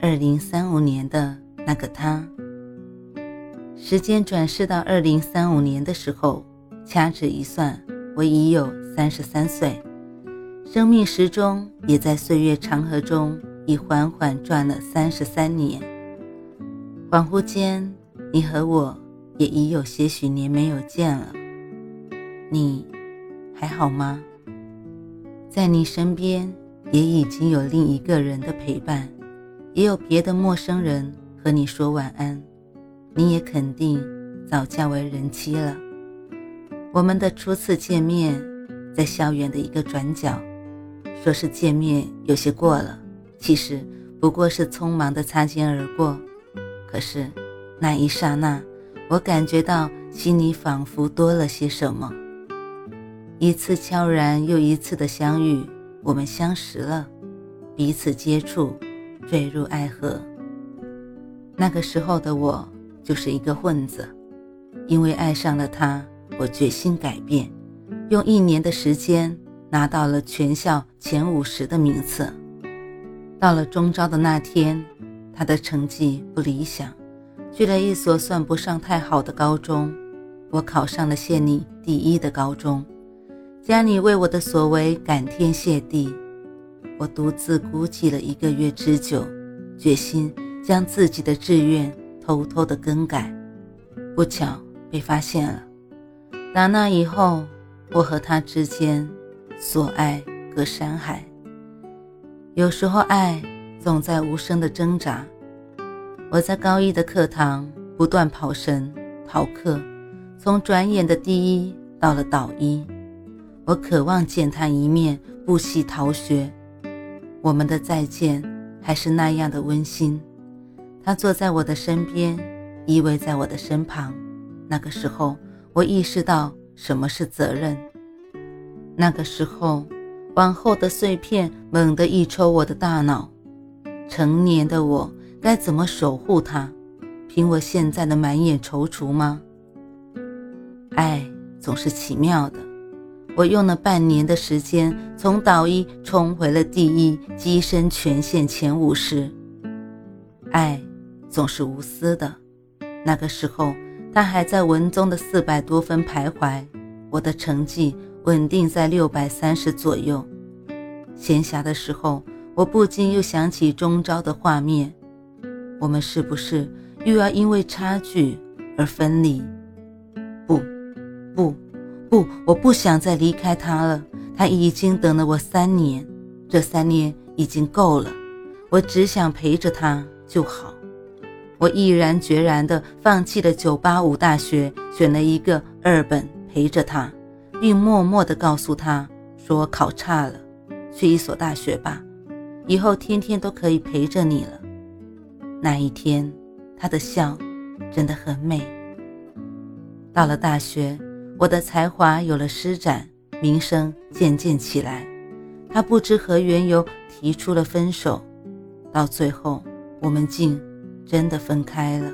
二零三五年的那个他。时间转世到二零三五年的时候，掐指一算，我已有三十三岁，生命时钟也在岁月长河中已缓缓转了三十三年。恍惚间，你和我也已有些许年没有见了。你还好吗？在你身边。也已经有另一个人的陪伴，也有别的陌生人和你说晚安，你也肯定早嫁为人妻了。我们的初次见面在校园的一个转角，说是见面有些过了，其实不过是匆忙的擦肩而过。可是那一刹那，我感觉到心里仿佛多了些什么。一次悄然又一次的相遇。我们相识了，彼此接触，坠入爱河。那个时候的我就是一个混子，因为爱上了他，我决心改变，用一年的时间拿到了全校前五十的名次。到了中招的那天，他的成绩不理想，去了一所算不上太好的高中，我考上了县里第一的高中。家里为我的所为感天谢地，我独自孤寂了一个月之久，决心将自己的志愿偷偷的更改。不巧被发现了。打那以后，我和他之间所爱隔山海。有时候爱总在无声的挣扎。我在高一的课堂不断跑神逃课，从转眼的第一到了倒一。我渴望见他一面，不惜逃学。我们的再见还是那样的温馨。他坐在我的身边，依偎在我的身旁。那个时候，我意识到什么是责任。那个时候，往后的碎片猛地一抽我的大脑。成年的我该怎么守护他？凭我现在的满眼踌躇吗？爱总是奇妙的。我用了半年的时间，从导一冲回了第一，跻身全县前五十。爱总是无私的。那个时候，他还在文综的四百多分徘徊，我的成绩稳定在六百三十左右。闲暇的时候，我不禁又想起中招的画面。我们是不是又要因为差距而分离？不，不。不，我不想再离开他了。他已经等了我三年，这三年已经够了。我只想陪着他就好。我毅然决然地放弃了985大学，选了一个二本陪着他，并默默地告诉他说：“考差了，去一所大学吧，以后天天都可以陪着你了。”那一天，他的笑真的很美。到了大学。我的才华有了施展，名声渐渐起来。他不知何缘由提出了分手，到最后我们竟真的分开了。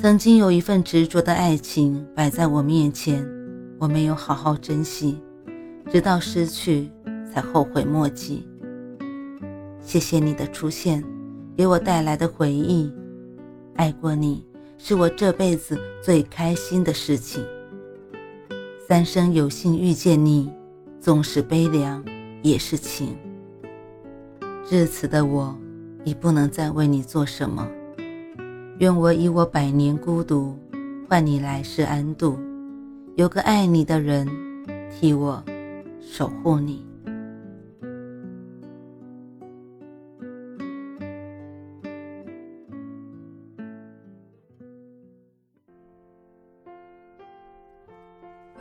曾经有一份执着的爱情摆在我面前，我没有好好珍惜，直到失去才后悔莫及。谢谢你的出现，给我带来的回忆。爱过你是我这辈子最开心的事情。三生有幸遇见你，纵使悲凉也是情。至此的我，已不能再为你做什么。愿我以我百年孤独，换你来世安度。有个爱你的人，替我守护你。